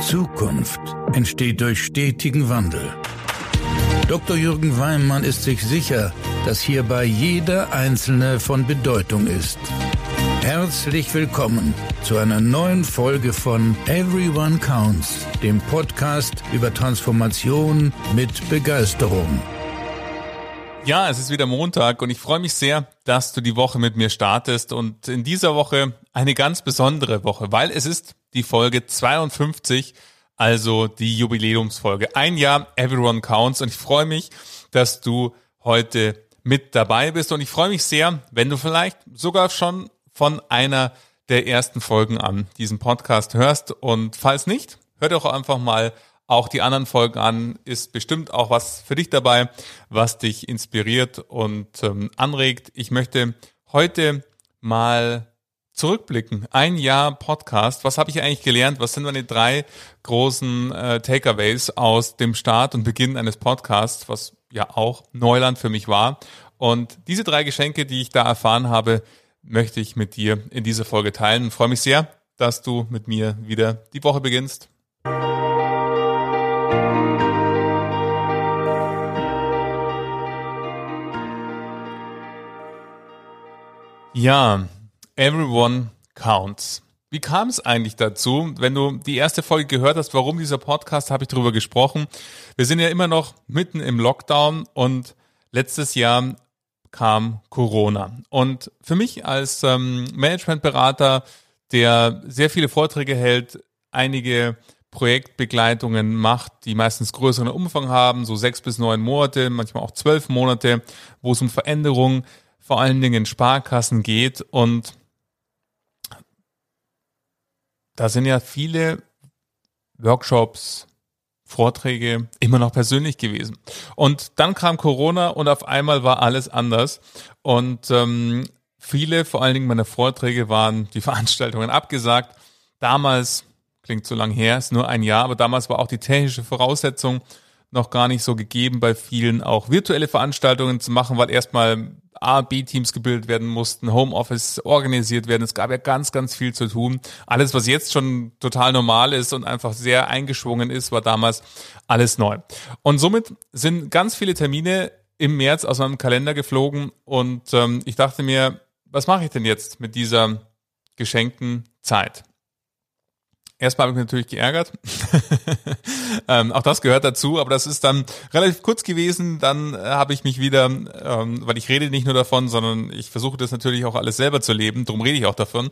Zukunft entsteht durch stetigen Wandel. Dr. Jürgen Weimann ist sich sicher, dass hierbei jeder Einzelne von Bedeutung ist. Herzlich willkommen zu einer neuen Folge von Everyone Counts, dem Podcast über Transformation mit Begeisterung. Ja, es ist wieder Montag und ich freue mich sehr, dass du die Woche mit mir startest und in dieser Woche eine ganz besondere Woche, weil es ist die Folge 52, also die Jubiläumsfolge. Ein Jahr Everyone Counts und ich freue mich, dass du heute mit dabei bist und ich freue mich sehr, wenn du vielleicht sogar schon von einer der ersten Folgen an diesen Podcast hörst und falls nicht, hör doch einfach mal auch die anderen Folgen an, ist bestimmt auch was für dich dabei, was dich inspiriert und ähm, anregt. Ich möchte heute mal zurückblicken. Ein Jahr Podcast. Was habe ich eigentlich gelernt? Was sind meine drei großen äh, Takeaways aus dem Start und Beginn eines Podcasts, was ja auch Neuland für mich war? Und diese drei Geschenke, die ich da erfahren habe, möchte ich mit dir in dieser Folge teilen. Ich freue mich sehr, dass du mit mir wieder die Woche beginnst. Ja, everyone counts. Wie kam es eigentlich dazu? Wenn du die erste Folge gehört hast, warum dieser Podcast, habe ich darüber gesprochen. Wir sind ja immer noch mitten im Lockdown und letztes Jahr kam Corona. Und für mich als ähm, Managementberater, der sehr viele Vorträge hält, einige Projektbegleitungen macht, die meistens größeren Umfang haben, so sechs bis neun Monate, manchmal auch zwölf Monate, wo es um Veränderungen vor allen Dingen in Sparkassen geht. Und da sind ja viele Workshops, Vorträge immer noch persönlich gewesen. Und dann kam Corona und auf einmal war alles anders. Und ähm, viele, vor allen Dingen meine Vorträge, waren die Veranstaltungen abgesagt. Damals, klingt so lang her, ist nur ein Jahr, aber damals war auch die technische Voraussetzung noch gar nicht so gegeben, bei vielen auch virtuelle Veranstaltungen zu machen, weil erstmal A, B-Teams gebildet werden mussten, Homeoffice organisiert werden. Es gab ja ganz, ganz viel zu tun. Alles, was jetzt schon total normal ist und einfach sehr eingeschwungen ist, war damals alles neu. Und somit sind ganz viele Termine im März aus meinem Kalender geflogen und ähm, ich dachte mir, was mache ich denn jetzt mit dieser geschenkten Zeit? Erstmal habe ich mich natürlich geärgert. ähm, auch das gehört dazu, aber das ist dann relativ kurz gewesen. Dann äh, habe ich mich wieder, ähm, weil ich rede nicht nur davon, sondern ich versuche das natürlich auch alles selber zu leben, darum rede ich auch davon,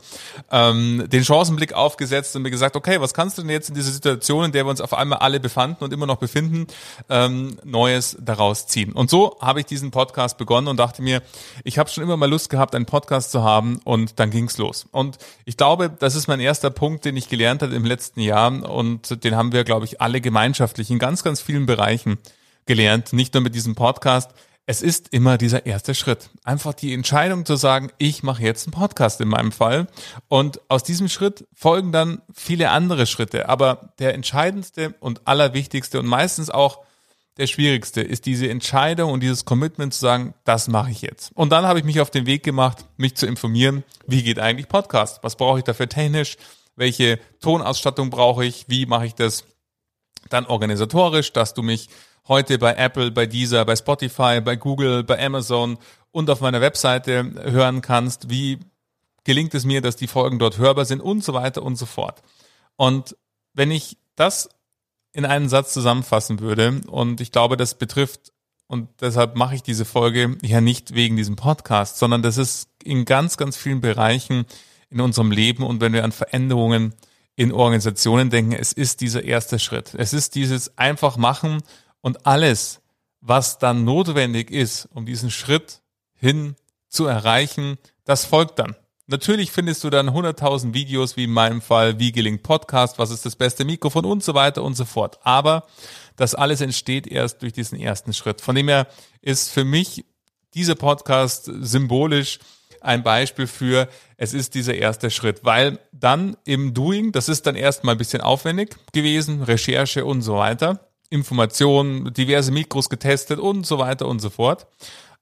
ähm, den Chancenblick aufgesetzt und mir gesagt, okay, was kannst du denn jetzt in dieser Situation, in der wir uns auf einmal alle befanden und immer noch befinden, ähm, Neues daraus ziehen? Und so habe ich diesen Podcast begonnen und dachte mir, ich habe schon immer mal Lust gehabt, einen Podcast zu haben und dann ging's los. Und ich glaube, das ist mein erster Punkt, den ich gelernt habe im letzten Jahr und den haben wir, glaube ich, alle gemeinschaftlich in ganz, ganz vielen Bereichen gelernt, nicht nur mit diesem Podcast. Es ist immer dieser erste Schritt. Einfach die Entscheidung zu sagen, ich mache jetzt einen Podcast in meinem Fall. Und aus diesem Schritt folgen dann viele andere Schritte. Aber der entscheidendste und allerwichtigste und meistens auch der schwierigste ist diese Entscheidung und dieses Commitment zu sagen, das mache ich jetzt. Und dann habe ich mich auf den Weg gemacht, mich zu informieren, wie geht eigentlich Podcast? Was brauche ich dafür technisch? Welche Tonausstattung brauche ich, wie mache ich das dann organisatorisch, dass du mich heute bei Apple, bei Deezer, bei Spotify, bei Google, bei Amazon und auf meiner Webseite hören kannst, wie gelingt es mir, dass die Folgen dort hörbar sind und so weiter und so fort. Und wenn ich das in einen Satz zusammenfassen würde, und ich glaube, das betrifft, und deshalb mache ich diese Folge ja nicht wegen diesem Podcast, sondern das ist in ganz, ganz vielen Bereichen in unserem Leben und wenn wir an Veränderungen in Organisationen denken, es ist dieser erste Schritt. Es ist dieses einfach machen und alles, was dann notwendig ist, um diesen Schritt hin zu erreichen, das folgt dann. Natürlich findest du dann 100.000 Videos, wie in meinem Fall, wie gelingt Podcast, was ist das beste Mikrofon und so weiter und so fort. Aber das alles entsteht erst durch diesen ersten Schritt. Von dem her ist für mich dieser Podcast symbolisch ein Beispiel für, es ist dieser erste Schritt, weil dann im Doing, das ist dann erstmal ein bisschen aufwendig gewesen, Recherche und so weiter, Informationen, diverse Mikros getestet und so weiter und so fort.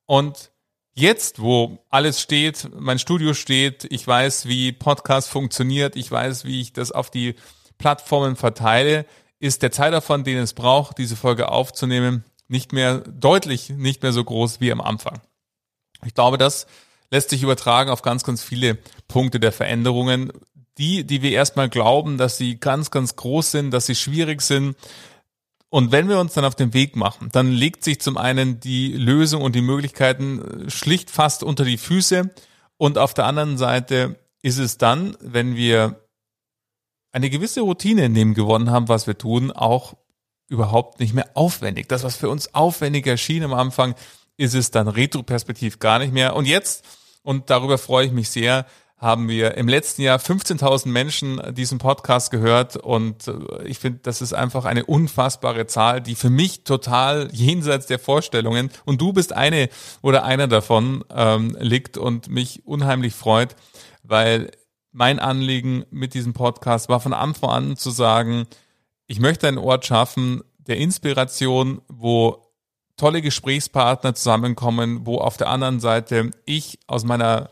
Und jetzt, wo alles steht, mein Studio steht, ich weiß, wie Podcast funktioniert, ich weiß, wie ich das auf die Plattformen verteile, ist der Zeitaufwand, den es braucht, diese Folge aufzunehmen, nicht mehr deutlich, nicht mehr so groß wie am Anfang. Ich glaube, das lässt sich übertragen auf ganz, ganz viele Punkte der Veränderungen. Die, die wir erstmal glauben, dass sie ganz, ganz groß sind, dass sie schwierig sind. Und wenn wir uns dann auf den Weg machen, dann legt sich zum einen die Lösung und die Möglichkeiten schlicht fast unter die Füße. Und auf der anderen Seite ist es dann, wenn wir eine gewisse Routine in dem gewonnen haben, was wir tun, auch überhaupt nicht mehr aufwendig. Das, was für uns aufwendig erschien am Anfang, ist es dann retroperspektiv gar nicht mehr. Und jetzt, und darüber freue ich mich sehr, haben wir im letzten Jahr 15.000 Menschen diesen Podcast gehört. Und äh, ich finde, das ist einfach eine unfassbare Zahl, die für mich total jenseits der Vorstellungen und du bist eine oder einer davon ähm, liegt und mich unheimlich freut, weil mein Anliegen mit diesem Podcast war von Anfang an zu sagen, ich möchte einen Ort schaffen der Inspiration, wo tolle Gesprächspartner zusammenkommen, wo auf der anderen Seite ich aus meiner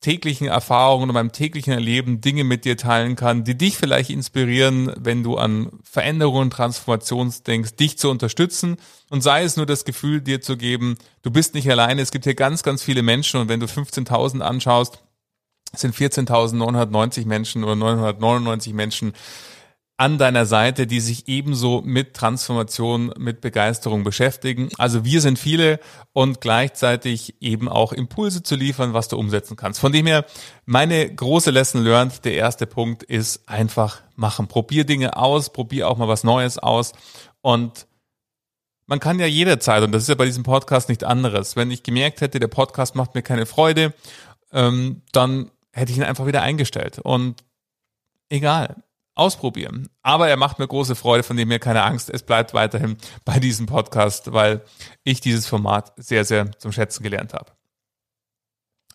täglichen Erfahrungen und meinem täglichen Erleben Dinge mit dir teilen kann, die dich vielleicht inspirieren, wenn du an Veränderungen, Transformation denkst, dich zu unterstützen. Und sei es nur das Gefühl dir zu geben, du bist nicht alleine, es gibt hier ganz, ganz viele Menschen. Und wenn du 15.000 anschaust, sind 14.990 Menschen oder 999 Menschen an deiner Seite, die sich ebenso mit Transformation, mit Begeisterung beschäftigen. Also wir sind viele und gleichzeitig eben auch Impulse zu liefern, was du umsetzen kannst. Von dem her, meine große Lesson learned, der erste Punkt ist einfach machen. Probier Dinge aus, probier auch mal was Neues aus und man kann ja jederzeit, und das ist ja bei diesem Podcast nicht anderes, wenn ich gemerkt hätte, der Podcast macht mir keine Freude, ähm, dann hätte ich ihn einfach wieder eingestellt. Und egal, ausprobieren. Aber er macht mir große Freude, von dem mir keine Angst. Es bleibt weiterhin bei diesem Podcast, weil ich dieses Format sehr, sehr zum Schätzen gelernt habe.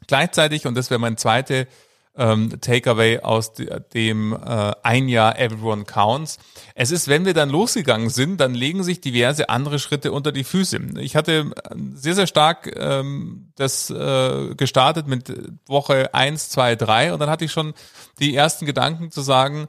Gleichzeitig, und das wäre mein zweite ähm, Takeaway aus dem äh, ein Jahr Everyone Counts. Es ist, wenn wir dann losgegangen sind, dann legen sich diverse andere Schritte unter die Füße. Ich hatte sehr, sehr stark ähm, das äh, gestartet mit Woche eins, zwei, drei und dann hatte ich schon die ersten Gedanken zu sagen,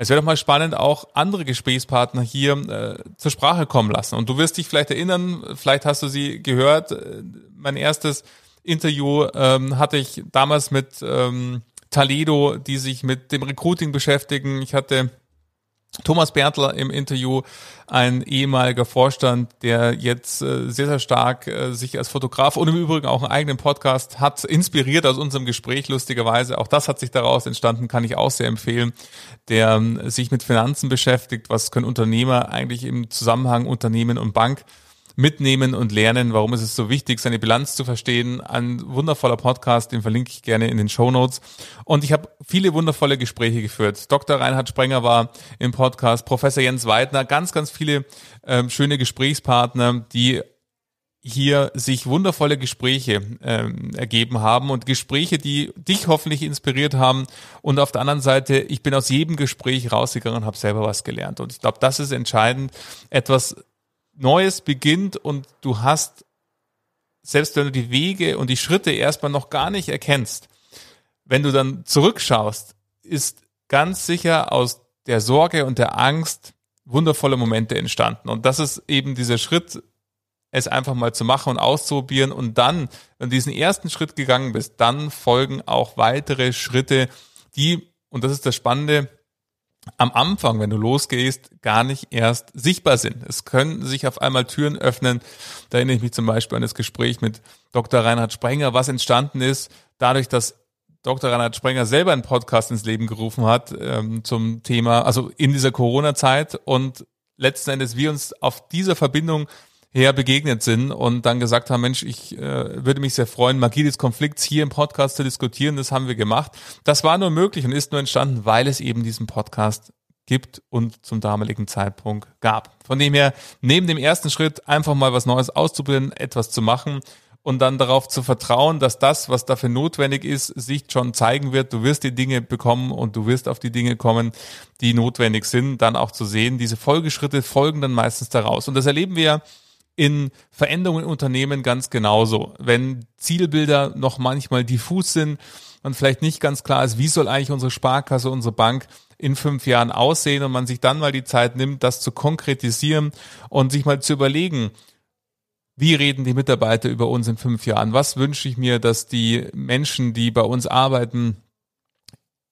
es wäre doch mal spannend, auch andere Gesprächspartner hier äh, zur Sprache kommen lassen. Und du wirst dich vielleicht erinnern, vielleicht hast du sie gehört. Äh, mein erstes Interview ähm, hatte ich damals mit ähm, Taledo, die sich mit dem Recruiting beschäftigen. Ich hatte Thomas Bertler im Interview, ein ehemaliger Vorstand, der jetzt äh, sehr, sehr stark äh, sich als Fotograf und im Übrigen auch einen eigenen Podcast hat, inspiriert aus unserem Gespräch, lustigerweise. Auch das hat sich daraus entstanden, kann ich auch sehr empfehlen, der ähm, sich mit Finanzen beschäftigt. Was können Unternehmer eigentlich im Zusammenhang Unternehmen und Bank mitnehmen und lernen, warum ist es so wichtig, seine Bilanz zu verstehen. Ein wundervoller Podcast, den verlinke ich gerne in den Show Notes. Und ich habe viele wundervolle Gespräche geführt. Dr. Reinhard Sprenger war im Podcast, Professor Jens Weidner, ganz, ganz viele ähm, schöne Gesprächspartner, die hier sich wundervolle Gespräche ähm, ergeben haben und Gespräche, die dich hoffentlich inspiriert haben. Und auf der anderen Seite, ich bin aus jedem Gespräch rausgegangen und habe selber was gelernt. Und ich glaube, das ist entscheidend, etwas Neues beginnt und du hast, selbst wenn du die Wege und die Schritte erstmal noch gar nicht erkennst, wenn du dann zurückschaust, ist ganz sicher aus der Sorge und der Angst wundervolle Momente entstanden. Und das ist eben dieser Schritt, es einfach mal zu machen und auszuprobieren. Und dann, wenn du diesen ersten Schritt gegangen bist, dann folgen auch weitere Schritte, die, und das ist das Spannende, am Anfang, wenn du losgehst, gar nicht erst sichtbar sind. Es können sich auf einmal Türen öffnen. Da erinnere ich mich zum Beispiel an das Gespräch mit Dr. Reinhard Sprenger, was entstanden ist, dadurch, dass Dr. Reinhard Sprenger selber einen Podcast ins Leben gerufen hat ähm, zum Thema, also in dieser Corona-Zeit und letzten Endes wir uns auf dieser Verbindung her begegnet sind und dann gesagt haben, Mensch, ich äh, würde mich sehr freuen, Magie des Konflikts hier im Podcast zu diskutieren. Das haben wir gemacht. Das war nur möglich und ist nur entstanden, weil es eben diesen Podcast gibt und zum damaligen Zeitpunkt gab. Von dem her, neben dem ersten Schritt einfach mal was Neues auszuprobieren, etwas zu machen und dann darauf zu vertrauen, dass das, was dafür notwendig ist, sich schon zeigen wird. Du wirst die Dinge bekommen und du wirst auf die Dinge kommen, die notwendig sind, dann auch zu sehen. Diese Folgeschritte folgen dann meistens daraus. Und das erleben wir in Veränderungen in Unternehmen ganz genauso. Wenn Zielbilder noch manchmal diffus sind und vielleicht nicht ganz klar ist, wie soll eigentlich unsere Sparkasse, unsere Bank in fünf Jahren aussehen und man sich dann mal die Zeit nimmt, das zu konkretisieren und sich mal zu überlegen, wie reden die Mitarbeiter über uns in fünf Jahren? Was wünsche ich mir, dass die Menschen, die bei uns arbeiten,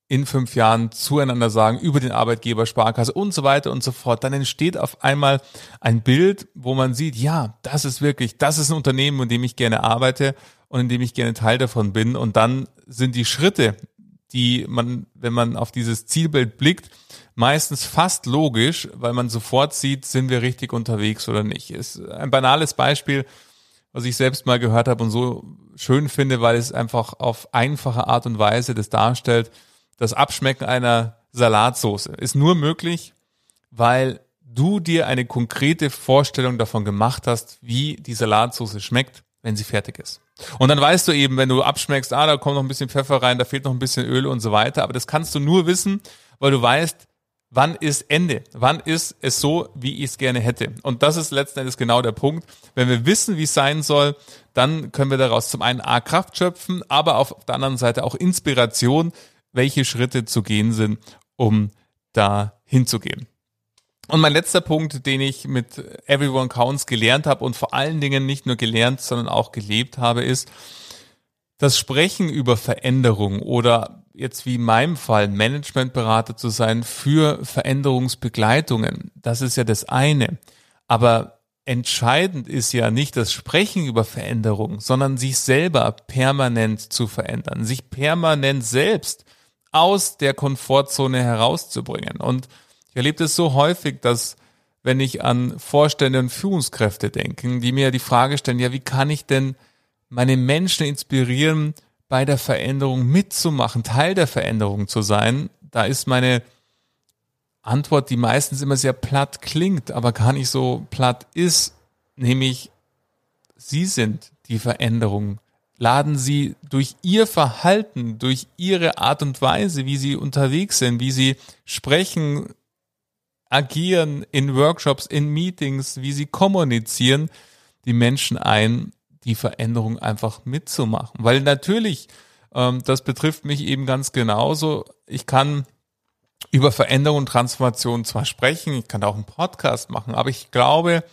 in fünf Jahren zueinander sagen über den Arbeitgeber, Sparkasse und so weiter und so fort, dann entsteht auf einmal ein Bild, wo man sieht, ja, das ist wirklich, das ist ein Unternehmen, in dem ich gerne arbeite und in dem ich gerne Teil davon bin. Und dann sind die Schritte, die man, wenn man auf dieses Zielbild blickt, meistens fast logisch, weil man sofort sieht, sind wir richtig unterwegs oder nicht. Ist ein banales Beispiel, was ich selbst mal gehört habe und so schön finde, weil es einfach auf einfache Art und Weise das darstellt das Abschmecken einer Salatsoße ist nur möglich, weil du dir eine konkrete Vorstellung davon gemacht hast, wie die Salatsoße schmeckt, wenn sie fertig ist. Und dann weißt du eben, wenn du abschmeckst, ah, da kommt noch ein bisschen Pfeffer rein, da fehlt noch ein bisschen Öl und so weiter. Aber das kannst du nur wissen, weil du weißt, wann ist Ende? Wann ist es so, wie ich es gerne hätte? Und das ist letzten Endes genau der Punkt. Wenn wir wissen, wie es sein soll, dann können wir daraus zum einen A Kraft schöpfen, aber auf der anderen Seite auch Inspiration, welche Schritte zu gehen sind, um da hinzugehen. Und mein letzter Punkt, den ich mit Everyone Counts gelernt habe und vor allen Dingen nicht nur gelernt, sondern auch gelebt habe, ist, das Sprechen über Veränderung oder jetzt wie in meinem Fall Managementberater zu sein für Veränderungsbegleitungen, das ist ja das eine. Aber entscheidend ist ja nicht das Sprechen über Veränderung, sondern sich selber permanent zu verändern, sich permanent selbst aus der Komfortzone herauszubringen. Und ich erlebe das so häufig, dass wenn ich an Vorstände und Führungskräfte denke, die mir die Frage stellen, ja, wie kann ich denn meine Menschen inspirieren, bei der Veränderung mitzumachen, Teil der Veränderung zu sein, da ist meine Antwort, die meistens immer sehr platt klingt, aber gar nicht so platt ist, nämlich Sie sind die Veränderung laden sie durch ihr Verhalten, durch ihre Art und Weise, wie sie unterwegs sind, wie sie sprechen, agieren in Workshops, in Meetings, wie sie kommunizieren, die Menschen ein, die Veränderung einfach mitzumachen. Weil natürlich, ähm, das betrifft mich eben ganz genauso, ich kann über Veränderung und Transformation zwar sprechen, ich kann auch einen Podcast machen, aber ich glaube,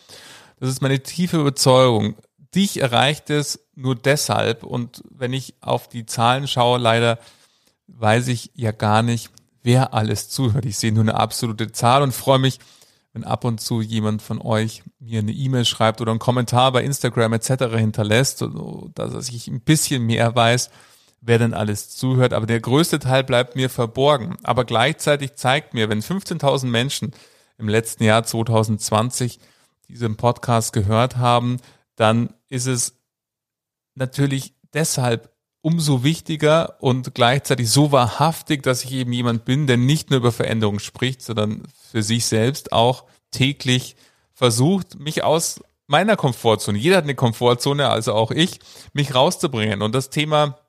das ist meine tiefe Überzeugung, dich erreicht es nur deshalb. Und wenn ich auf die Zahlen schaue, leider weiß ich ja gar nicht, wer alles zuhört. Ich sehe nur eine absolute Zahl und freue mich, wenn ab und zu jemand von euch mir eine E-Mail schreibt oder einen Kommentar bei Instagram etc. hinterlässt, dass ich ein bisschen mehr weiß, wer denn alles zuhört. Aber der größte Teil bleibt mir verborgen. Aber gleichzeitig zeigt mir, wenn 15.000 Menschen im letzten Jahr 2020 diesen Podcast gehört haben, dann ist es natürlich deshalb umso wichtiger und gleichzeitig so wahrhaftig, dass ich eben jemand bin, der nicht nur über Veränderungen spricht, sondern für sich selbst auch täglich versucht, mich aus meiner Komfortzone, jeder hat eine Komfortzone, also auch ich, mich rauszubringen. Und das Thema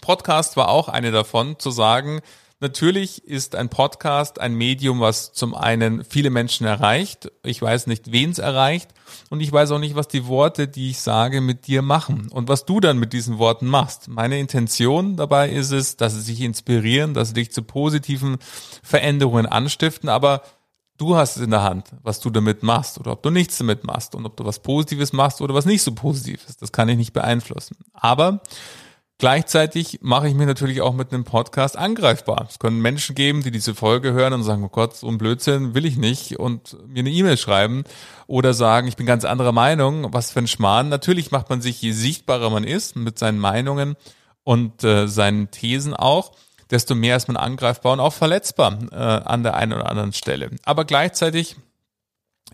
Podcast war auch eine davon, zu sagen, Natürlich ist ein Podcast ein Medium, was zum einen viele Menschen erreicht. Ich weiß nicht, wen es erreicht. Und ich weiß auch nicht, was die Worte, die ich sage, mit dir machen. Und was du dann mit diesen Worten machst. Meine Intention dabei ist es, dass sie sich inspirieren, dass sie dich zu positiven Veränderungen anstiften. Aber du hast es in der Hand, was du damit machst oder ob du nichts damit machst und ob du was Positives machst oder was nicht so Positives. Das kann ich nicht beeinflussen. Aber Gleichzeitig mache ich mich natürlich auch mit einem Podcast angreifbar. Es können Menschen geben, die diese Folge hören und sagen, oh Gott, so ein Blödsinn will ich nicht und mir eine E-Mail schreiben oder sagen, ich bin ganz anderer Meinung, was für ein Schmarrn. Natürlich macht man sich, je sichtbarer man ist mit seinen Meinungen und äh, seinen Thesen auch, desto mehr ist man angreifbar und auch verletzbar äh, an der einen oder anderen Stelle. Aber gleichzeitig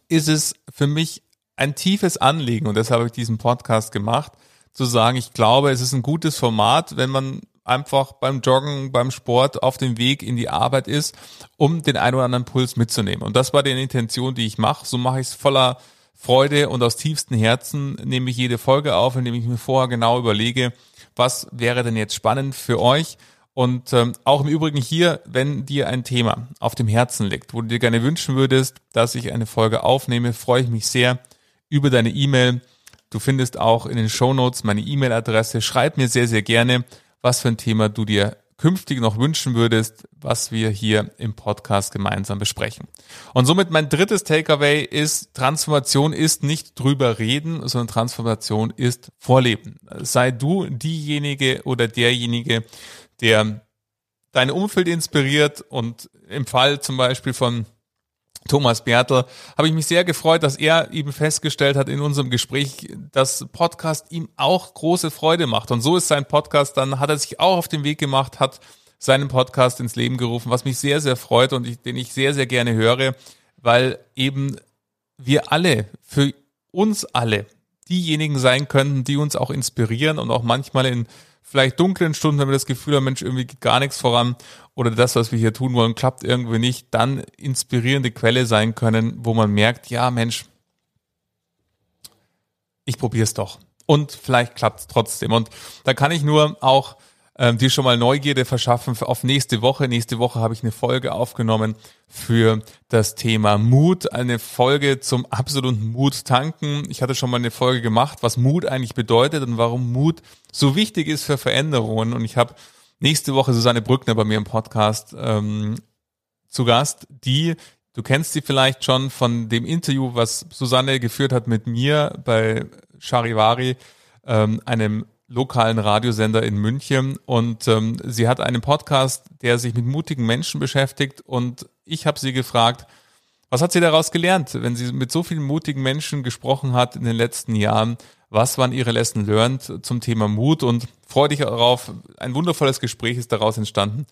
ist es für mich ein tiefes Anliegen und deshalb habe ich diesen Podcast gemacht, zu sagen, ich glaube, es ist ein gutes Format, wenn man einfach beim Joggen, beim Sport auf dem Weg in die Arbeit ist, um den einen oder anderen Puls mitzunehmen. Und das war die Intention, die ich mache. So mache ich es voller Freude und aus tiefstem Herzen nehme ich jede Folge auf, indem ich mir vorher genau überlege, was wäre denn jetzt spannend für euch. Und ähm, auch im Übrigen hier, wenn dir ein Thema auf dem Herzen liegt, wo du dir gerne wünschen würdest, dass ich eine Folge aufnehme, freue ich mich sehr über deine E-Mail Du findest auch in den Show Notes meine E-Mail-Adresse. Schreib mir sehr, sehr gerne, was für ein Thema du dir künftig noch wünschen würdest, was wir hier im Podcast gemeinsam besprechen. Und somit mein drittes Takeaway ist, Transformation ist nicht drüber reden, sondern Transformation ist Vorleben. Sei du diejenige oder derjenige, der dein Umfeld inspiriert und im Fall zum Beispiel von Thomas Bertel, habe ich mich sehr gefreut, dass er eben festgestellt hat in unserem Gespräch, dass Podcast ihm auch große Freude macht. Und so ist sein Podcast, dann hat er sich auch auf den Weg gemacht, hat seinen Podcast ins Leben gerufen, was mich sehr, sehr freut und ich, den ich sehr, sehr gerne höre, weil eben wir alle, für uns alle, diejenigen sein könnten, die uns auch inspirieren und auch manchmal in vielleicht dunklen Stunden, wenn wir das Gefühl haben, Mensch, irgendwie geht gar nichts voran oder das, was wir hier tun wollen, klappt irgendwie nicht, dann inspirierende Quelle sein können, wo man merkt, ja, Mensch, ich probiere es doch. Und vielleicht klappt es trotzdem. Und da kann ich nur auch ähm, dir schon mal Neugierde verschaffen auf nächste Woche. Nächste Woche habe ich eine Folge aufgenommen für das Thema Mut, eine Folge zum absoluten Mut tanken. Ich hatte schon mal eine Folge gemacht, was Mut eigentlich bedeutet und warum Mut so wichtig ist für Veränderungen. Und ich habe nächste Woche Susanne Brückner bei mir im Podcast ähm, zu Gast, die Du kennst sie vielleicht schon von dem Interview, was Susanne geführt hat mit mir bei Charivari, ähm, einem lokalen Radiosender in München und ähm, sie hat einen Podcast, der sich mit mutigen Menschen beschäftigt und ich habe sie gefragt, was hat sie daraus gelernt, wenn sie mit so vielen mutigen Menschen gesprochen hat in den letzten Jahren? Was waren ihre Lesson learned zum Thema Mut? Und freue dich darauf, ein wundervolles Gespräch ist daraus entstanden.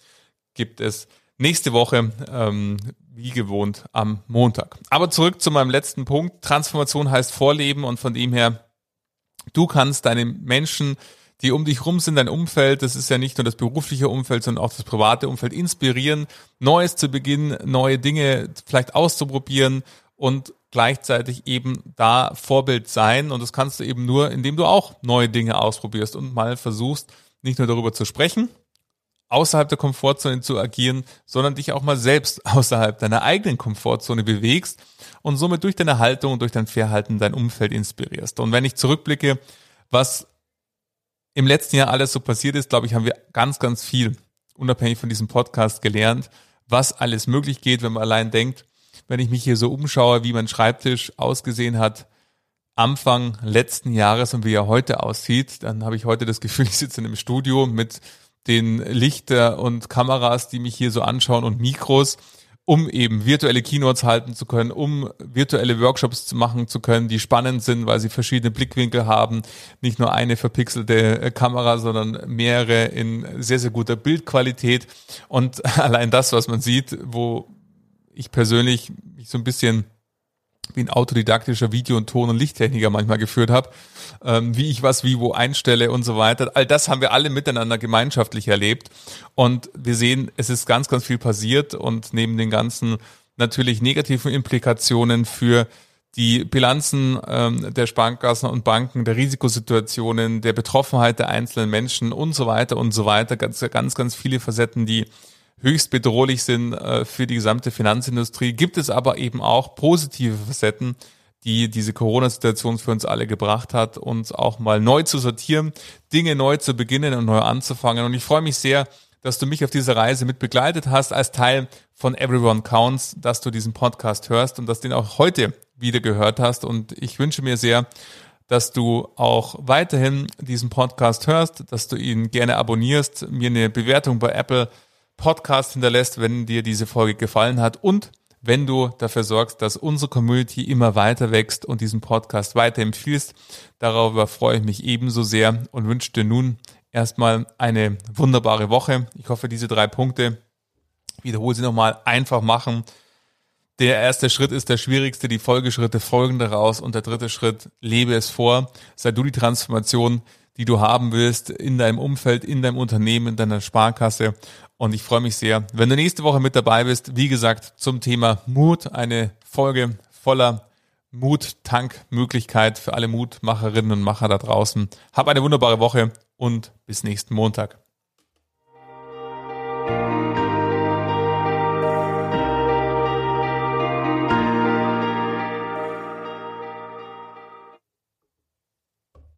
Gibt es nächste Woche, ähm, wie gewohnt, am Montag. Aber zurück zu meinem letzten Punkt. Transformation heißt Vorleben und von dem her Du kannst deine Menschen, die um dich rum sind, dein Umfeld, das ist ja nicht nur das berufliche Umfeld, sondern auch das private Umfeld, inspirieren, Neues zu beginnen, neue Dinge vielleicht auszuprobieren und gleichzeitig eben da Vorbild sein. Und das kannst du eben nur, indem du auch neue Dinge ausprobierst und mal versuchst, nicht nur darüber zu sprechen, außerhalb der Komfortzone zu agieren, sondern dich auch mal selbst außerhalb deiner eigenen Komfortzone bewegst und somit durch deine Haltung und durch dein Verhalten dein Umfeld inspirierst. Und wenn ich zurückblicke, was im letzten Jahr alles so passiert ist, glaube ich, haben wir ganz, ganz viel, unabhängig von diesem Podcast, gelernt, was alles möglich geht, wenn man allein denkt, wenn ich mich hier so umschaue, wie mein Schreibtisch ausgesehen hat, Anfang letzten Jahres und wie er heute aussieht, dann habe ich heute das Gefühl, ich sitze in einem Studio mit den Lichter und Kameras, die mich hier so anschauen und Mikros um eben virtuelle Keynotes halten zu können, um virtuelle Workshops zu machen zu können, die spannend sind, weil sie verschiedene Blickwinkel haben, nicht nur eine verpixelte äh, Kamera, sondern mehrere in sehr, sehr guter Bildqualität. Und allein das, was man sieht, wo ich persönlich mich so ein bisschen wie ein autodidaktischer Video- und Ton- und Lichttechniker manchmal geführt habe, ähm, wie ich was wie wo einstelle und so weiter. All das haben wir alle miteinander gemeinschaftlich erlebt. Und wir sehen, es ist ganz, ganz viel passiert und neben den ganzen natürlich negativen Implikationen für die Bilanzen ähm, der Sparkassen und Banken, der Risikosituationen, der Betroffenheit der einzelnen Menschen und so weiter und so weiter. Ganz, ganz, ganz viele Facetten, die höchst bedrohlich sind äh, für die gesamte Finanzindustrie, gibt es aber eben auch positive Facetten, die diese Corona-Situation für uns alle gebracht hat, uns auch mal neu zu sortieren, Dinge neu zu beginnen und neu anzufangen. Und ich freue mich sehr, dass du mich auf dieser Reise mit begleitet hast als Teil von Everyone Counts, dass du diesen Podcast hörst und dass ihn auch heute wieder gehört hast. Und ich wünsche mir sehr, dass du auch weiterhin diesen Podcast hörst, dass du ihn gerne abonnierst, mir eine Bewertung bei Apple Podcast hinterlässt, wenn dir diese Folge gefallen hat und wenn du dafür sorgst, dass unsere Community immer weiter wächst und diesen Podcast weiterempfiehlst. Darüber freue ich mich ebenso sehr und wünsche dir nun erstmal eine wunderbare Woche. Ich hoffe, diese drei Punkte, wiederhole sie nochmal, einfach machen. Der erste Schritt ist der schwierigste, die Folgeschritte folgen daraus und der dritte Schritt, lebe es vor, sei du die Transformation, die du haben willst in deinem Umfeld, in deinem Unternehmen, in deiner Sparkasse und ich freue mich sehr, wenn du nächste Woche mit dabei bist. Wie gesagt, zum Thema Mut. Eine Folge voller Mut-Tank-Möglichkeit für alle Mutmacherinnen und Macher da draußen. Hab eine wunderbare Woche und bis nächsten Montag.